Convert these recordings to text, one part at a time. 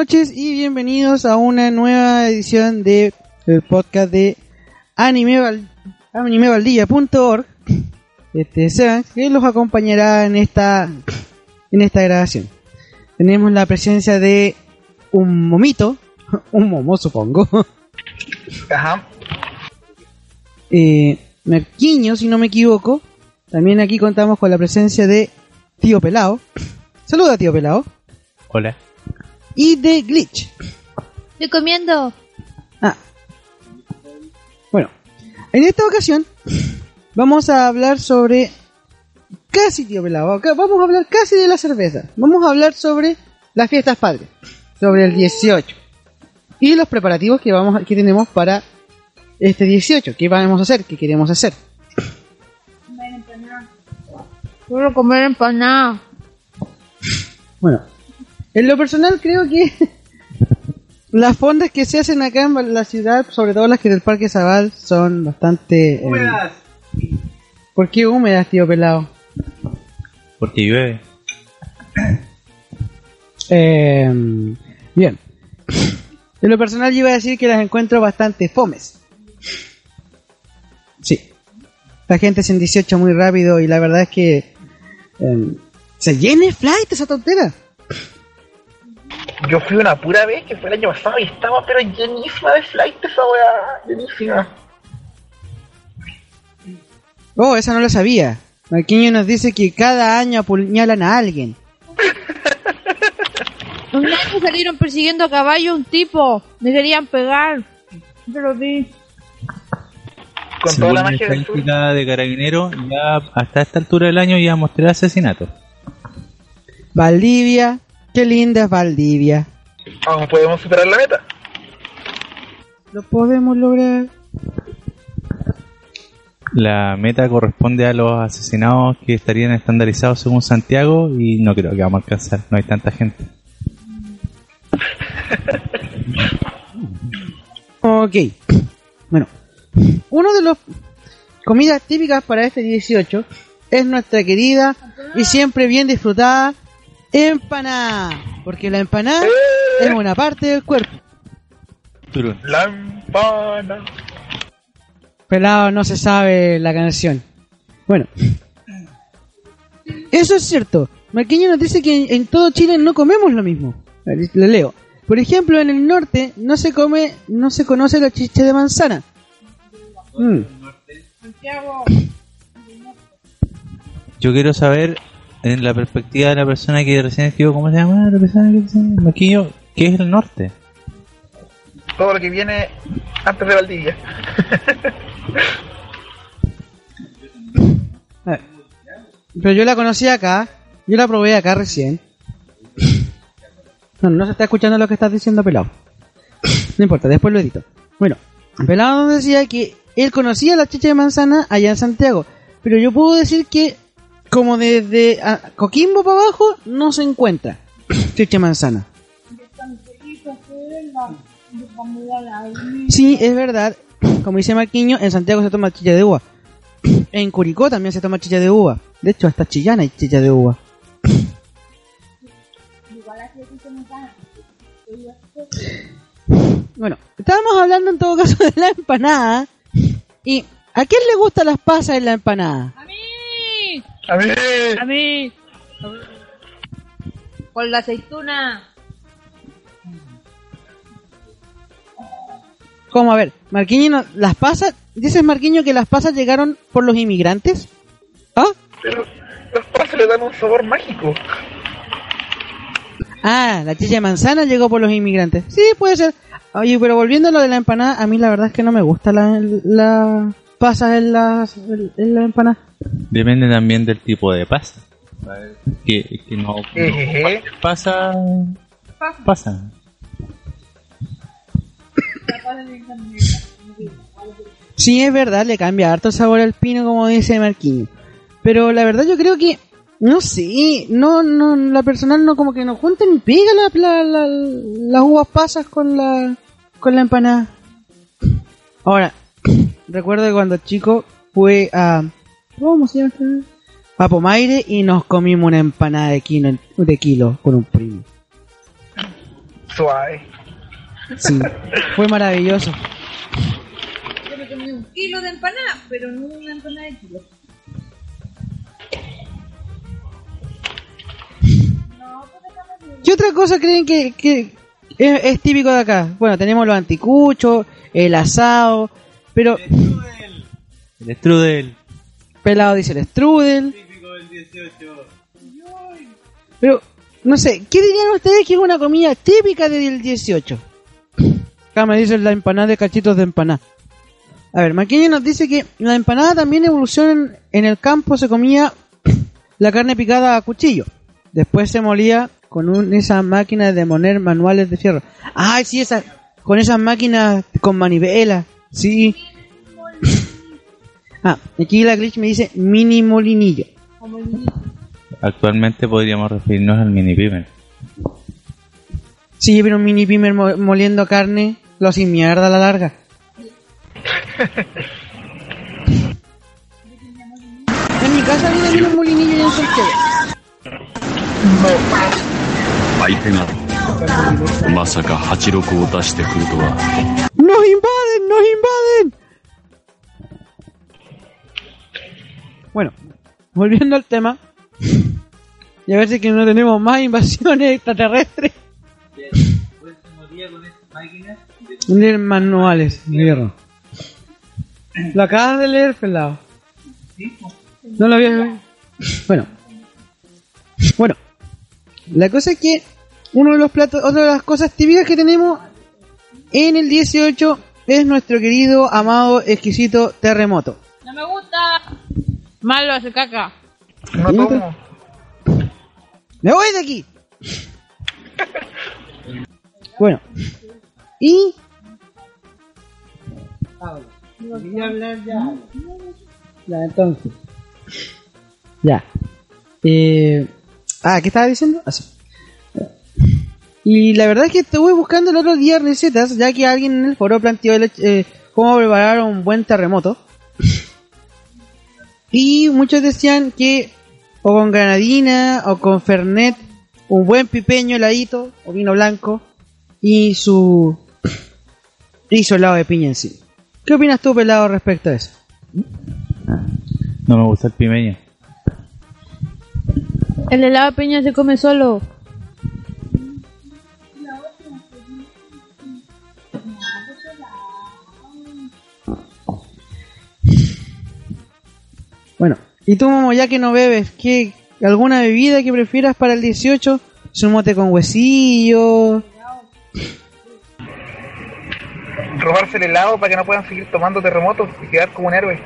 Buenas noches y bienvenidos a una nueva edición de el podcast de animeval, animevaldilla.org. Este Seban que los acompañará en esta en esta grabación. Tenemos la presencia de un momito, un momo supongo. Ajá. Eh, Merquiño, si no me equivoco. También aquí contamos con la presencia de Tío Pelao. Saluda, Tío Pelao. Hola. Y de Glitch. Estoy comiendo. Ah. Bueno, en esta ocasión vamos a hablar sobre casi tío pelado. Vamos a hablar casi de la cerveza. Vamos a hablar sobre las fiestas padres, sobre el 18 y los preparativos que vamos a- que tenemos para este 18. ¿Qué vamos a hacer? ¿Qué queremos hacer? Quiero comer empanada. Bueno, en lo personal creo que las fondas que se hacen acá en la ciudad, sobre todo las que del Parque Zabal, son bastante... eh, ¿Por qué húmedas, tío pelado? Porque llueve. Eh, bien. En lo personal yo iba a decir que las encuentro bastante fomes. Sí. La gente es en 18 muy rápido y la verdad es que... eh, se llena flight esa tontera. Yo fui una pura vez, que fue el año pasado, y estaba pero llenísima de flight esa weá. Llenísima. Oh, esa no la sabía. Marquinhos nos dice que cada año apuñalan a alguien. Un año salieron persiguiendo a caballo un tipo. Me querían pegar. Yo lo vi. Con Según toda la magia del sur. de carabinero, ya hasta esta altura del año ya mostré asesinatos. Valdivia. Qué linda es Valdivia. Aún podemos superar la meta. Lo podemos lograr. La meta corresponde a los asesinados que estarían estandarizados según Santiago y no creo que vamos a alcanzar, no hay tanta gente. Ok. Bueno, uno de los comidas típicas para este 18 es nuestra querida y siempre bien disfrutada empanada. Porque la empanada es una parte del cuerpo. Turun. Lampana. Pelado no se sabe la canción. Bueno. Eso es cierto. Marqueño nos dice que en, en todo Chile no comemos lo mismo. Le leo. Por ejemplo, en el norte no se come, no se conoce la chicha de manzana. Mm. Yo quiero saber, en la perspectiva de la persona que recién escribió, ¿cómo se llama la persona que recién Maquillo? ¿Qué es el norte? Todo lo que viene antes de Valdivia. Ver. Pero yo la conocí acá. Yo la probé acá recién. No, no se está escuchando lo que estás diciendo, pelado. No importa, después lo edito. Bueno, pelado decía que él conocía la chicha de manzana allá en Santiago. Pero yo puedo decir que, como desde ah, Coquimbo para abajo, no se encuentra chicha de manzana. Sí, es verdad. Como dice Marquiño, en Santiago se toma chicha de uva. En Curicó también se toma chicha de uva. De hecho, hasta Chillán hay chicha de uva. Bueno, estábamos hablando en todo caso de la empanada. ¿Y a quién le gustan las pasas en la empanada? ¡A mí! A mí. ¡A mí! Con la aceituna. ¿Cómo? A ver, Marquiño, no- las pasas... ¿Dices, Marquiño, que las pasas llegaron por los inmigrantes? ¿Ah? Pero los pasos le dan un sabor mágico. Ah, la chicha de manzana llegó por los inmigrantes. Sí, puede ser. Oye, pero volviendo a lo de la empanada, a mí la verdad es que no me gusta la, la pasas en la, en la empanada. Depende también del tipo de pasa. Que, que no, pasa. Pasa. Sí, es verdad, le cambia harto el sabor al pino, como dice Marquinhos. Pero la verdad yo creo que, no sé, no, no, la personal no como que no junta ni pega la, la- la- las uvas pasas con la, con la empanada. Ahora, recuerdo que cuando chico fue a, ¿cómo se llama? este? A Pomaire y nos comimos una empanada de kilo, de kilo con un primo. Suave. Sí, fue maravilloso. Yo me comí un kilo de empanada, pero no una empanada de kilo. ¿Qué otra cosa creen que, que es, es típico de acá? Bueno, tenemos los anticuchos, el asado, pero El strudel. pelado dice el strudel. Pero, no sé, ¿qué dirían ustedes que es una comida típica del 18? Acá me dicen la empanada de cachitos de empanada. A ver, Maqueño nos dice que la empanada también evoluciona en el campo, se comía la carne picada a cuchillo. Después se molía con un- esas máquinas de moler manuales de fierro. Ah, sí, esa, con esas máquinas con manivela. Sí. Ah, aquí la glitch me dice mini molinillo. Actualmente podríamos referirnos al mini pimer. Sí, pero un mini pimer moliendo carne lo hacen mierda a la larga. en mi casa viene un molinillo y en el No. Ahí まさか86を出してくるとは ¡Nos invaden! ¡Nos invaden! Bueno, volviendo al tema. Y a ver si es que no tenemos más invasiones extraterrestres. De manuales de hierro. Lo acabas de leer, pelado. No lo había leído. Bueno. Bueno. La cosa es que uno de los platos, otra de las cosas típicas que tenemos en el 18 es nuestro querido, amado, exquisito terremoto. No me gusta. Malo hace caca. No tomo. ¡Me voy de aquí! bueno. Y... Quería hablar ya. Ya, entonces. Ya. Eh... Ah, ¿qué estaba diciendo? Así. Y la verdad es que estuve buscando el otro día recetas, ya que alguien en el foro planteó el eh, cómo preparar un buen terremoto. Y muchos decían que o con granadina o con fernet, un buen pipeño heladito o vino blanco y su y su helado de piña en sí. ¿Qué opinas tú, pelado, respecto a eso? No me gusta el pimeño. El helado de piña se come solo. Bueno, y tú, Momo, ya que no bebes, ¿qué, ¿alguna bebida que prefieras para el 18? ¿Es un mote con huesillo? Robarse el helado para que no puedan seguir tomando terremotos y quedar como un héroe.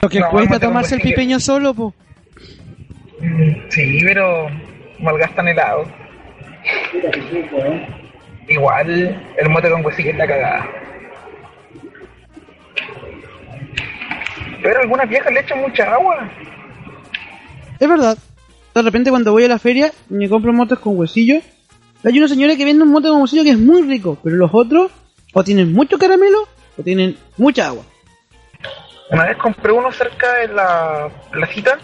Lo que No, cuesta tomarse el pipeño solo, po. Sí, pero malgastan helado. Igual el mote con huesillo es la cagada. Pero algunas viejas le echan mucha agua. Es verdad. De repente cuando voy a la feria me compro motes con huesillo, hay una señora que vende un mote con huesillo que es muy rico, pero los otros o tienen mucho caramelo o tienen mucha agua. Una vez compré uno cerca de la placita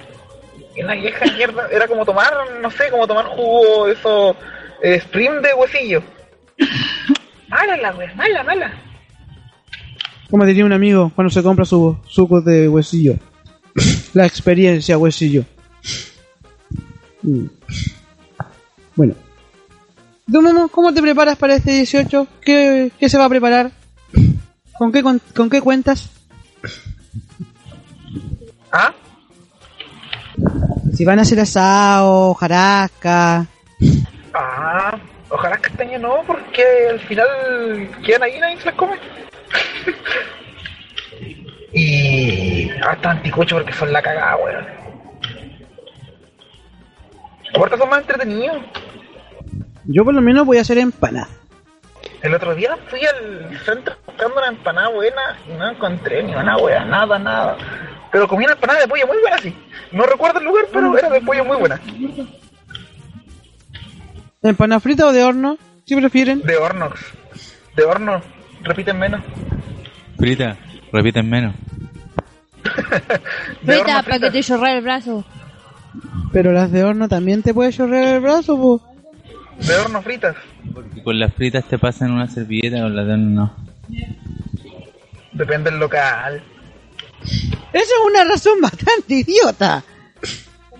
y una vieja mierda era como tomar, no sé, como tomar jugo de esos eh, Spring de huesillo. Mala la wea, mala, mala. Como diría un amigo cuando se compra su suco de huesillo. La experiencia huesillo. Mm. Bueno. ¿Tú, Momo, cómo te preparas para este 18? ¿Qué, qué se va a preparar? ¿Con qué, con, con qué cuentas? ¿Ah? Si van a hacer asado, jarasca... Ah, ojalá que este año no, porque al final quedan ahí y nadie se las come. Y harta anticucho porque son la cagada, weón. Aparte son más entretenidos. Yo por lo menos voy a hacer empanada. El otro día fui al centro buscando una empanada buena y no encontré ni una wea, nada, nada. Pero comí una empanada de pollo muy buena, sí. No recuerdo el lugar, pero era de pollo muy buena. ¿Empanada frita o de horno? Si prefieren. De horno. De horno. Repiten menos. Frita, repiten menos. Frita para que te chorre el brazo. Pero las de horno también te puede chorrear el brazo, po. De horno fritas. Porque con las fritas te pasan una servilleta, con las de horno no. Depende del local. Esa es una razón bastante idiota.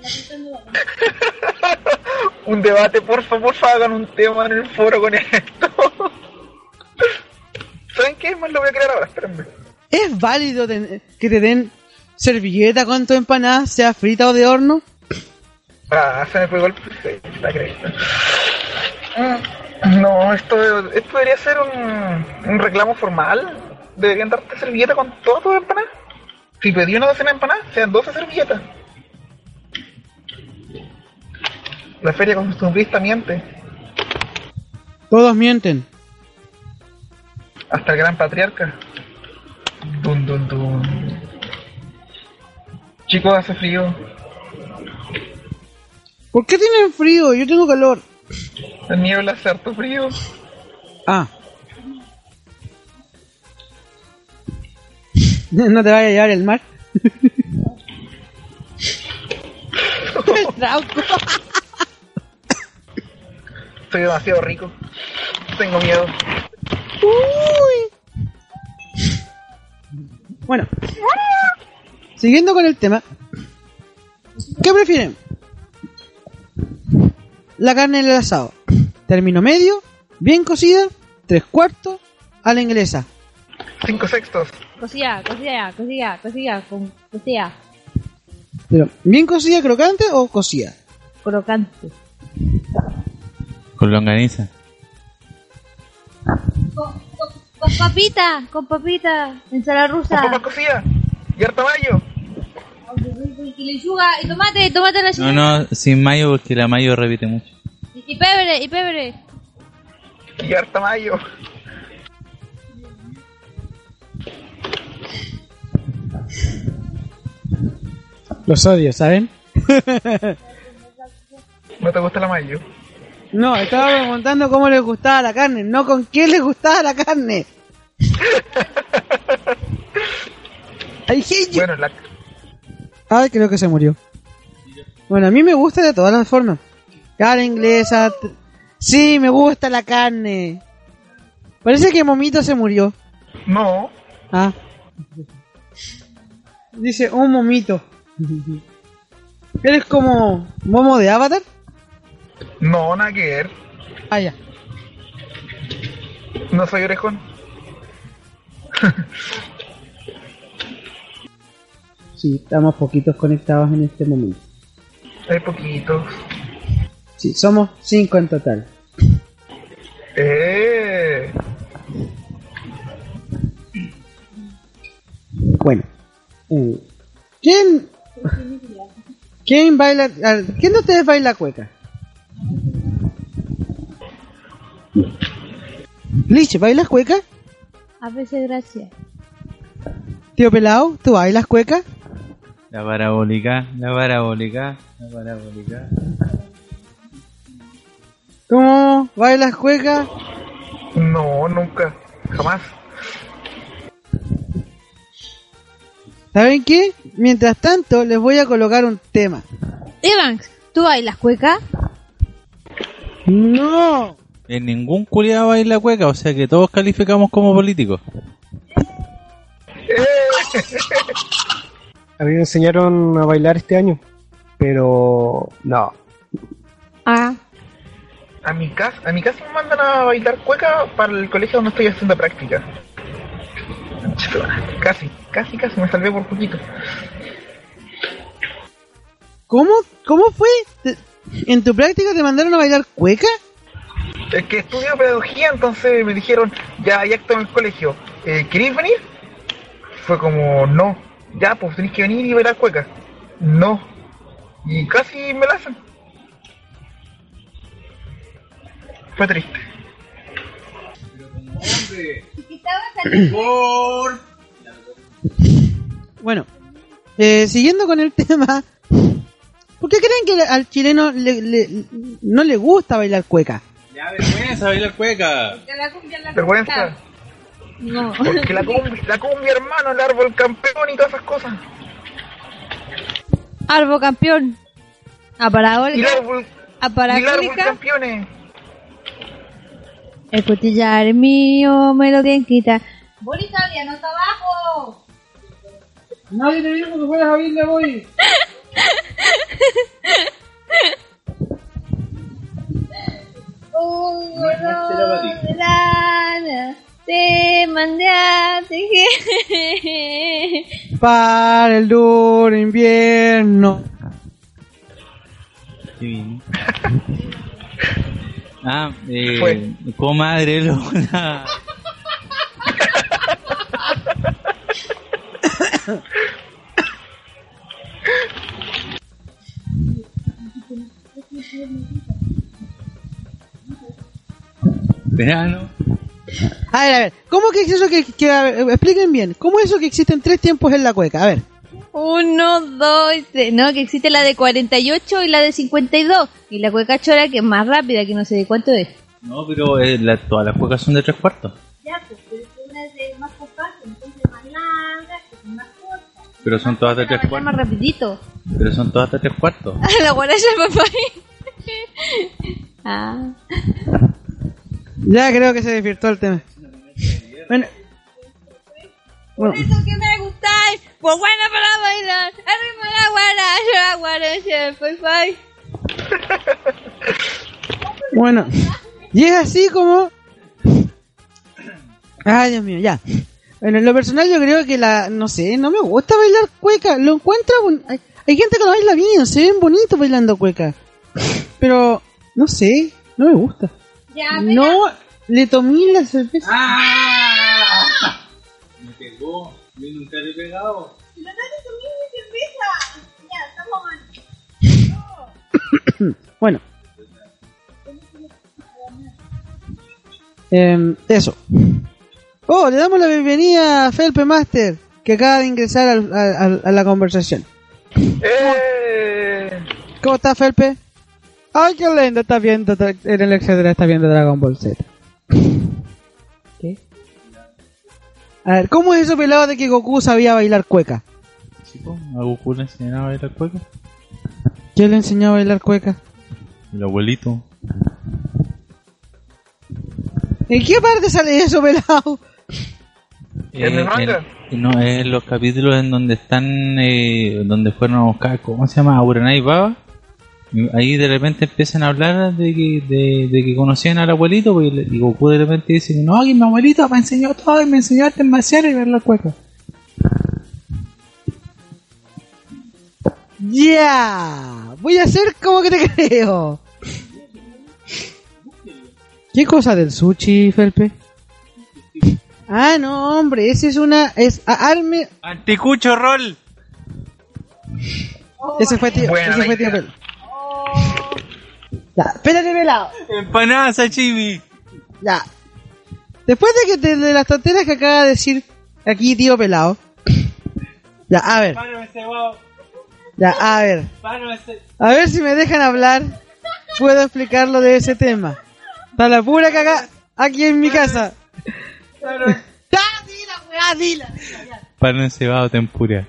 Un debate, por favor, por favor, hagan un tema en el foro con esto. ¿Saben qué? Más lo voy a crear ahora, espérenme. ¿Es válido que te den servilleta con tu empanada, sea frita o de horno? Ah, se me pegó el la cresta. Mm, No, esto, esto debería ser un, un reclamo formal. Deberían darte servilleta con todas tus empanadas. Si pedí una docena de empanadas, sean 12 servilletas. La feria costumbrista miente. Todos mienten. Hasta el gran patriarca. Dun, dun, dun. Chicos, hace frío. ¿Por qué tienen frío? Yo tengo calor. La niebla hace harto frío. Ah. ¿No te vaya a llevar el mar? el trauco. Soy demasiado rico. Tengo miedo. Uy. Bueno. Siguiendo con el tema. ¿Qué prefieren? La carne en el asado. Término medio, bien cocida, tres cuartos, a la inglesa. Cinco sextos. Cocida, cocida, cocida, cocida, con cocida. Pero, ¿bien cocida, crocante o cocida? Crocante. Con longaniza. Con papita, con papita. Ensalada Con rusa. papas cocidas. Y harta mayo. Y lechuga, y tomate, tomate la No, no, sin mayo porque la mayo repite mucho. Y, y pebre, y pebre. Y harta mayo. Los odio, ¿saben? ¿No te gusta la mayo? No, estaba preguntando cómo les gustaba la carne, no con qué les gustaba la carne. You. Bueno, la, Ay, creo que se murió. Bueno, a mí me gusta de todas las formas. Cara inglesa. Sí, me gusta la carne. Parece que Momito se murió. no. Ah. Dice un momito. ¿Eres como Momo de Avatar? No, nada que ver. Ah, ya. No soy orejón. Sí, estamos poquitos conectados en este momento. Hay poquitos. Sí, somos cinco en total. Eh. Bueno. eh, ¿Quién? ¿Quién baila? ¿Quién de ustedes baila cueca? Liche, ¿bailas cueca? A veces gracias. Tío Pelao, ¿tú bailas cueca? La parabólica, la parabólica, la parabólica. ¿Cómo bailas cueca? No, nunca. Jamás. ¿Saben qué? Mientras tanto, les voy a colocar un tema. Evans, ¿tú bailas cueca? ¡No! En ningún culiado baila cueca, o sea que todos calificamos como políticos. A mí me enseñaron a bailar este año, pero no. Ah. A mi casa, a mi casa me mandan a bailar cueca para el colegio donde estoy haciendo práctica. Casi, casi, casi me salvé por poquito. ¿Cómo? ¿Cómo fue? ¿Te- ¿En tu práctica te mandaron a bailar cueca? Es que estudio pedagogía, entonces me dijeron, ya hay acto en el colegio, eh, ¿queréis venir? Fue como, no, ya, pues tenéis que venir y bailar cueca. No. Y casi me la hacen. Fue triste. Bueno, eh, siguiendo con el tema, ¿por qué creen que al chileno le- le- no le gusta bailar cueca? Ya, vergüenza bailar cueca. Vergüenza. No. Porque la cumbia, la cumbia, hermano, el árbol campeón y todas esas cosas. Arbo campeón. A Y el parabólica. árbol, A y el árbol parabólica. campeones. El costillar es mío, me lo tienen que quitar. Bolita, no está abajo. Nadie te dijo que fueras a abrirle voy. te mandé a tejer. Para el duro invierno. Qué bien. Ah, eh, comadre Luna. Verano. A ver, a ver, ¿cómo que es eso que, que- a ver, expliquen bien, ¿cómo es eso que existen tres tiempos en la cueca? A ver, Uno, dos, tres. No, que existe la de 48 y la de 52. Y la cueca chora que es más rápida, que no sé de cuánto es. No, pero eh, la- todas las cuecas son de tres cuartos. Ya, pues, pero una es de más compacto, entonces más larga, que es más corta. Pero son todas de tres más cuartos. rapidito. Pero son todas de tres cuartos. la guaracha papá. ah. Ya creo que se desvirtuó el tema. Bueno, bueno, Eso que me gustáis, pues buena para bailar. Arriba la guaracha, la guaracha, pues bye. bueno, y es así como... Ay, Dios mío, ya. Bueno, en lo personal yo creo que la, no sé, no me gusta bailar cueca, lo encuentro, bon- hay, hay gente que lo baila bien, se ven bonitos bailando cueca, pero, no sé, no me gusta. Ya, No, le tomé la cerveza. ¡Ah! Me pegó. Yo nunca le he pegado. Bueno. Em, eso. Oh, le damos la bienvenida a Felpe Master, que acaba de ingresar al- a, a- a la conversación. ¡Eh! ¿Cómo está Felpe? Ay, qué lindo, está viendo, en el etcétera está viendo Dragon Ball Z. ¿Qué? A ver, ¿cómo es eso pelado de que Goku sabía bailar cueca? Chico, a Goku le enseñaba a bailar cueca. ¿Quién le enseñó a bailar cueca? El abuelito. ¿En qué parte sale eso, pelado? ¿En el manga? en- no, es en los capítulos en donde están, eh, donde fueron a buscar, ¿cómo se llama? Uranai Baba. Ahí de repente empiezan a hablar de que, de, de que conocían al abuelito pues, y, Goku de repente dice, no, que mi abuelito me enseñó todo y me enseñó artes marciales y ver la cueca. Ya, voy a hacer como que te creo. ¿Qué cosa del sushi, Felpe? Ah, no, hombre, ese es una es a- arme, ¡Anticucho Roll! ese fue tío, ese fue tío idea. Ya, espérate pelado. ¡Empanada sashimi! Ya. Después de que te, de las tonteras que acaba de decir aquí tío pelado. Ya, a ver, ya, a ver. A ver si me dejan hablar. Puedo explicarlo de ese tema. Está la pura caga aquí en mi casa. Ya, dila, weá, dila. Pan encebado tempura.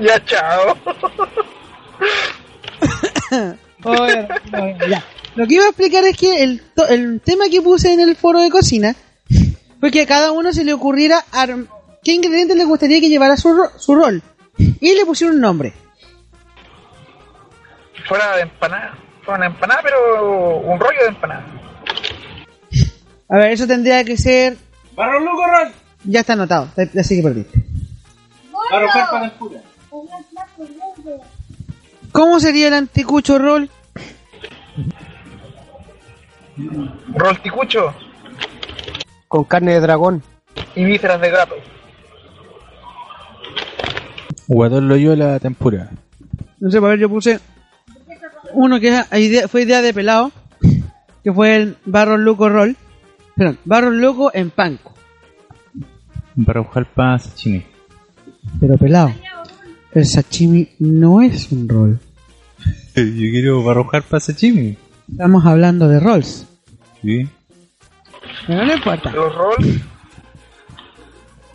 Ya, chao. Oye, oye, ya. Lo que iba a explicar es que el, to- el tema que puse en el foro de cocina fue que a cada uno se le ocurriera arm- qué ingredientes le gustaría que llevara su, ro- su rol. Y le pusieron un nombre. Fuera de empanada. Fuera una empanada, pero un rollo de empanada. A ver, eso tendría que ser. ¡Barro Luco Roll! Ya está anotado, así que perdiste. ¡Barro Carpa tempura! ¿Cómo sería el anticucho rol? Rolticucho Con carne de dragón. y vísceras de gato. Guadón Loyola tempura. No sé, a ver, yo puse uno que fue idea de pelado, que fue el barro loco roll. Perdón, barro loco en panco. Barro Jalpa sashimi. Pero pelado, el sashimi no es un rol. Yo quiero barro Jalpa sashimi. Estamos hablando de rolls. Sí. Pero no importa. Los rolls,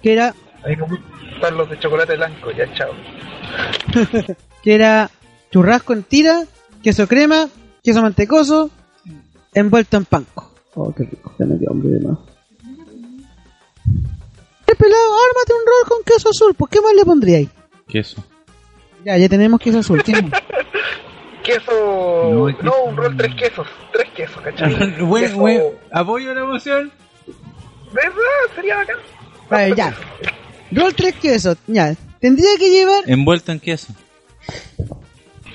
Que era, a mí me gustan los de chocolate blanco. Ya, chao. que era churrasco en tira, queso crema, queso mantecoso, envuelto en panco. Oh, qué rico, ya me dio hambre de más. Eh, pelado, ármate un rol con queso azul. ¿Por qué más le pondríais? Queso. Ya, ya tenemos queso azul. ¿Qué más? Queso. No, un rol tres quesos. Tres quesos, ¿cachai? bueno, Queso- bueno, apoyo la emoción. ¿Verdad? Sería bacán. Ver, ya. Rol tres quesos. Ya. Tendría que llevar. Envuelto en queso.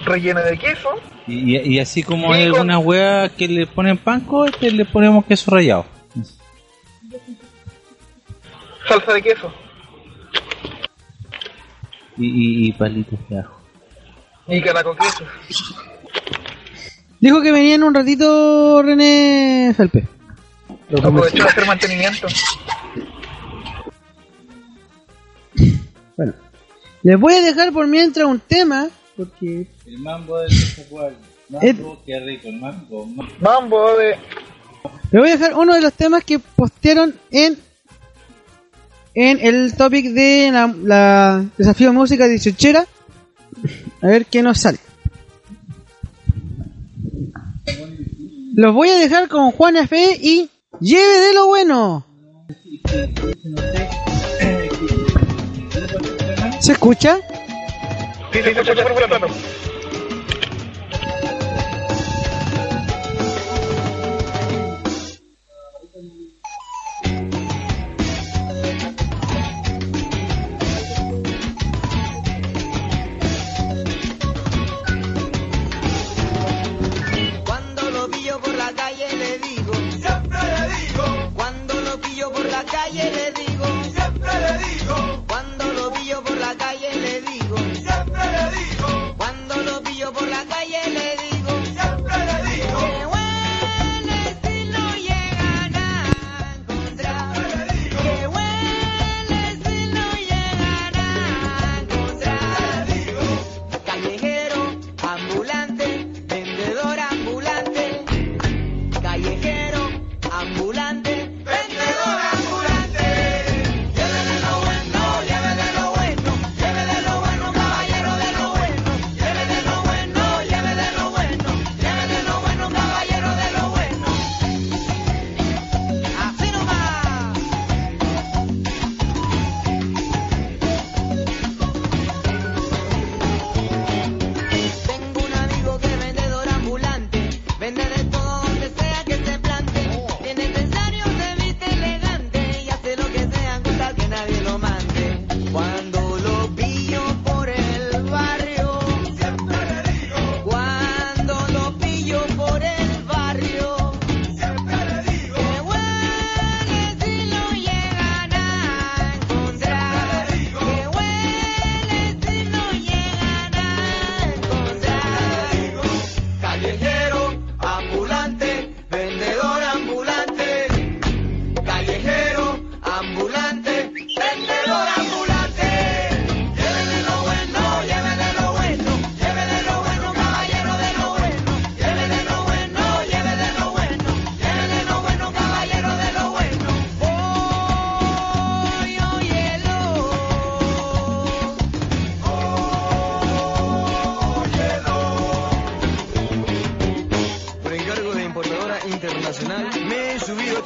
Relleno de queso. Y, y- así como hay con- algunas weas que le ponen panco, este le ponemos queso rallado. Salsa de queso. Y, y, y palitos de ajo. Y caraco queso. Dijo que venía en un ratito René Felpe. Aprovechó de hacer mantenimiento. Bueno. Les voy a dejar por mientras un tema. Porque. El mambo del Zapual. Mambo, qué rico, el mambo. Mambo de. Les voy a dejar uno de los temas que postearon en. En el topic de la, la desafío música 18 A ver qué nos sale. Los voy a dejar con Juan F. y Lleve de lo bueno. ¿Se escucha? Sí, sí, se escucha por fuera plano. Cuando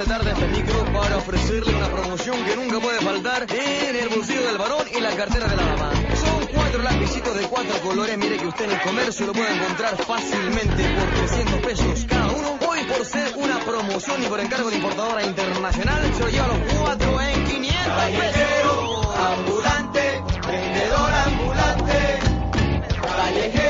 tarde este micro para ofrecerle una promoción que nunca puede faltar en el bolsillo del varón y la cartera de la mamá. Son cuatro lapicitos de cuatro colores, mire que usted en el comercio lo puede encontrar fácilmente por 300 pesos cada uno. Hoy por ser una promoción y por encargo de importadora internacional, se lo lleva a los cuatro en 500 pesos. ambulante, vendedor ambulante. Callejero,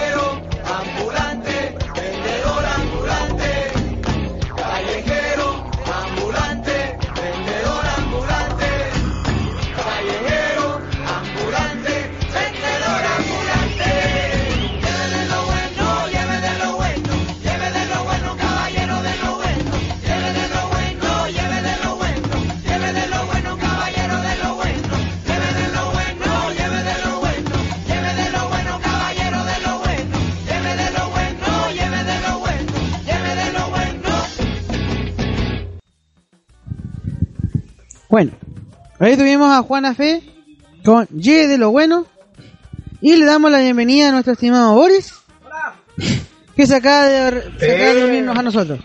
Bueno, ahí tuvimos a Juana Fe con Ye de lo bueno. Y le damos la bienvenida a nuestro estimado Boris. Que se acaba de, se acaba de unirnos a nosotros.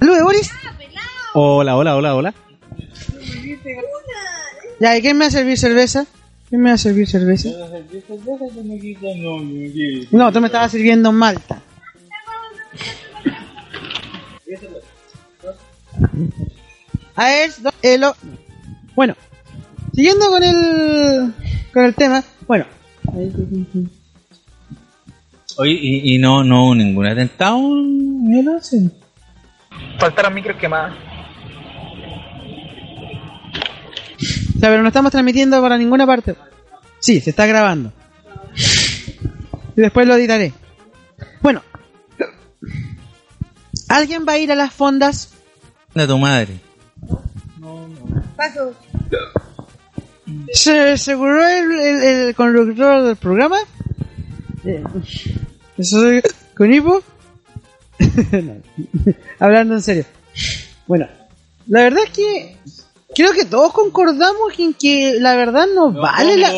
Saludos, Boris. Hola, hola, hola, hola. Ya, ¿y quién me va a servir cerveza? ¿Quién me va a servir cerveza? No, tú me estabas sirviendo Malta. A ver, eh, lo- bueno, siguiendo con el con el tema, bueno, Oye, ¿y, y no, no hubo ningún atentado en el once? Faltaron micros quemadas. o sea, pero no estamos transmitiendo para ninguna parte. Sí, se está grabando. Y después lo editaré. Bueno, ¿alguien va a ir a las fondas? De tu madre. Paso. ¿Se aseguró el, el, el conductor del programa? ¿Eso soy con hipo? No. Hablando en serio. Bueno, la verdad es que creo que todos concordamos en que la verdad no, vale la...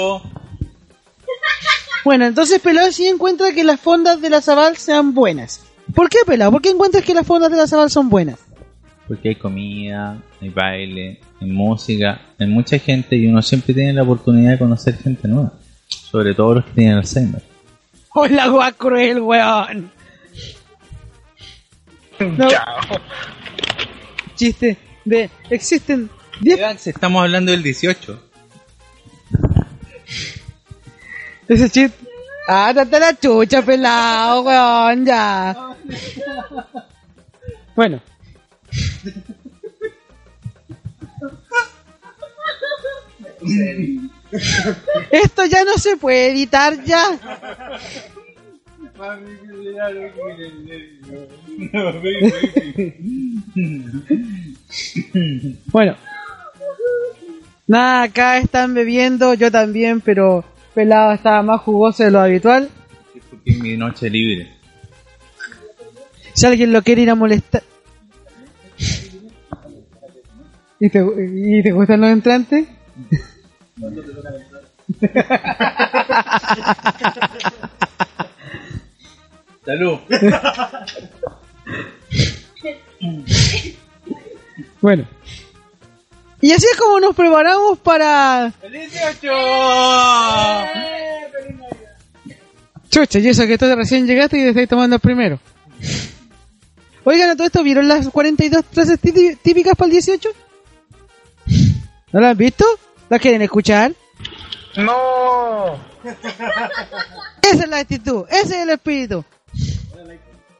Bueno, entonces Pelado sí encuentra que las fondas de la Zabal sean buenas. ¿Por qué, Pelado? ¿Por qué encuentras que las fondas de la Zabal son buenas? Porque hay comida, hay baile, hay música, hay mucha gente y uno siempre tiene la oportunidad de conocer gente nueva. Sobre todo los que tienen Alzheimer. ¡Hola, gua cruel, weón! No. Chao. Chiste de... Existen 10 Iván, si estamos hablando del 18. Ese chiste. Ah, date la chucha, pelado, weón, ya. Bueno. Esto ya no se puede editar ya. Bueno. Nada, acá están bebiendo, yo también, pero pelado estaba más jugoso de lo habitual. Porque es mi noche libre. Si alguien lo quiere ir a molestar. ¿Y te, y te gustan los entrantes? Salud. Bueno. Y así es como nos preparamos para... Chucha, y eso que tú recién llegaste y te estáis tomando el primero. Oigan, a todo esto, ¿vieron las 42 frases tí- típicas para el 18? ¿No las han visto? ¿Las quieren escuchar? No. Esa es la actitud, ese es el espíritu.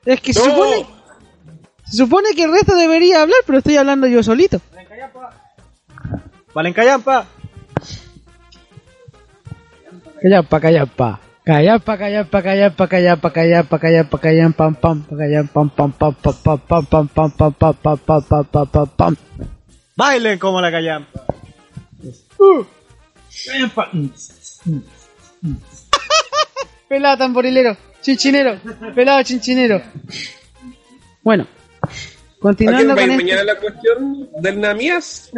Es que se supone, se supone que el resto debería hablar, pero estoy hablando yo solito. Valencayampa. Callampa, callampa. Callampa, callampa, callampa, callampa, callampa, callampa, callampa, pam, pam, callampa, pam, pam, pam, pam, pam, pam, pam, pam, pam, pam, pam, pam, pam, pam, pam. Bailen como la callampa. Pelado tamborilero, chinchinero, pelado chinchinero. Bueno, ¿A continuando a con esto. mañana la cuestión del Namías?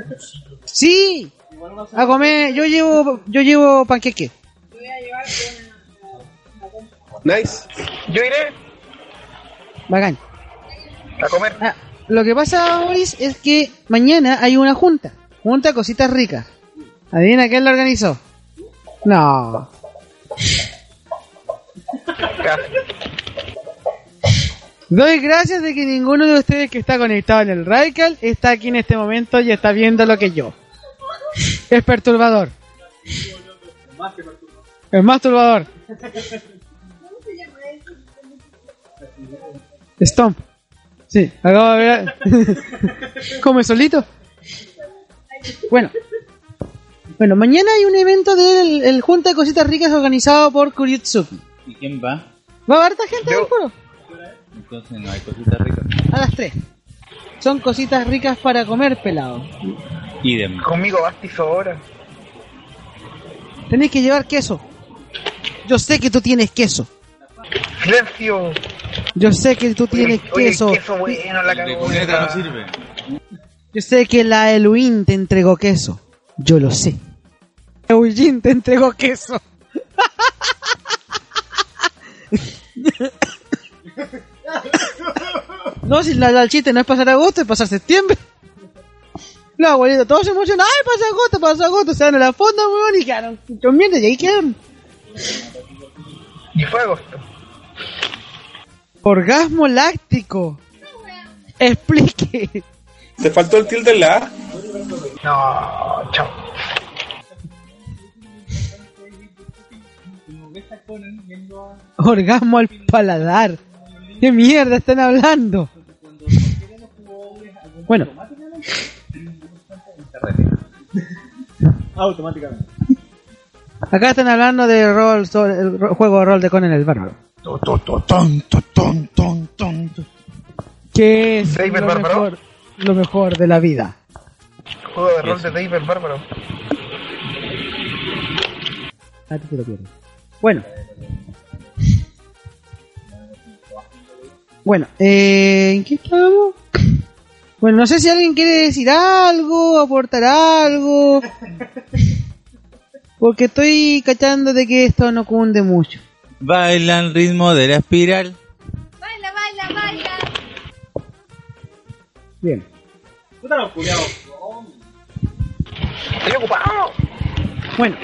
Sí, a comer, yo llevo, yo llevo panqueque. Nice. Yo iré Bacán. a comer. Ah, lo que pasa, Boris, es que mañana hay una junta. Junta de cositas ricas. ¿Adivina quién la organizó? No. Doy gracias de que ninguno de ustedes que está conectado en el Radical está aquí en este momento y está viendo lo que yo. Es perturbador. Es más turbador. Stomp. Sí, acabo de ver. Come solito. Bueno. Bueno, mañana hay un evento del el Junta de Cositas Ricas organizado por Kuriutsuki. ¿Y quién va? ¿Va a haber harta gente, Yo. juro? Entonces no hay cositas ricas. A las 3. Son cositas ricas para comer, pelado. Idem. Conmigo bastizo ahora. Tenés que llevar queso. Yo sé que tú tienes queso. Silencio. Yo sé que tú tienes Oye, queso. queso bueno, la De cuneta no sirve. Yo sé que la Eluín te entregó queso. Yo lo sé. Eugene te entregó queso. No, si la, la chiste no es pasar agosto, es pasar septiembre. Los abuelitos todos se emocionan. ¡Ay, pasa agosto, pasa agosto! Se van a la fonda, weón, y quedaron con mierda y ahí quedaron. Y fue agosto. Orgasmo láctico. Explique. Te faltó el tilde en la A. No, chao. Orgasmo al paladar. ¿Qué mierda están hablando? Bueno. Automáticamente. Acá están hablando de rol, el juego de rol de Conan el Bárbaro. Que es David lo Bárbaro. mejor, lo mejor de la vida. Juego de rol de Dave el Bárbaro. A ti te lo quiero. Bueno. Bueno, eh, ¿en qué estamos? Bueno, no sé si alguien quiere decir algo, aportar algo. Porque estoy cachando de que esto no cunde mucho. Baila al ritmo de la espiral. Baila, baila, baila. Bien. Estoy ocupado. Bueno,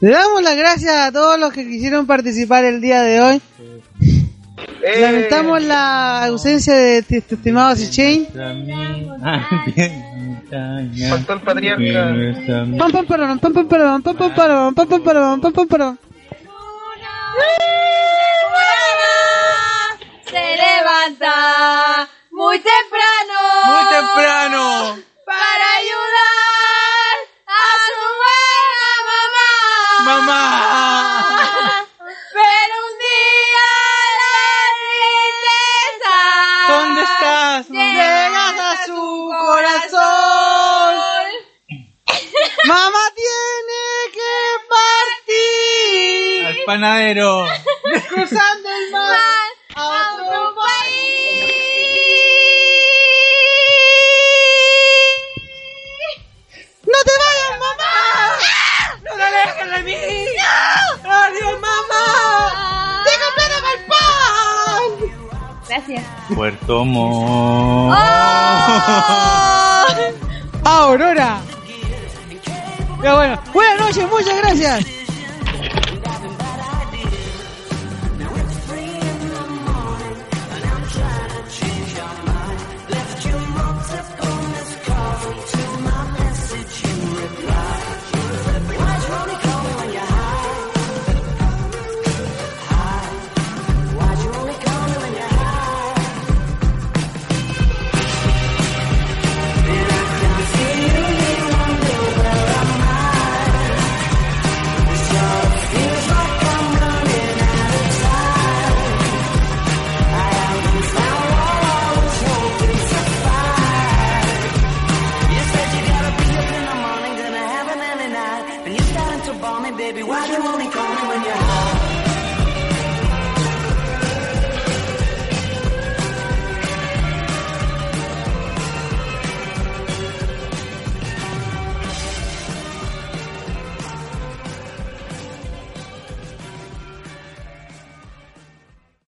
le damos las gracias a todos los que quisieron participar el día de hoy. Eh, Lamentamos la ausencia de tu estimado Chain. Faltó el patriarca. Pam pam pam pam pararam, pam pam pararam, pam pam pararam, pam pam pararam. Se levanta muy temprano. Muy temprano. Mamá. Pero un día la tristeza. ¿Dónde estás? Llegas a su corazón. Mamá tiene que partir. Al panadero. Cruzando el mar. ¡Adiós, mamá! ¡Deja plata para el pan! Gracias. Puerto Montt. Aurora. Ya bueno, buenas noches, muchas gracias.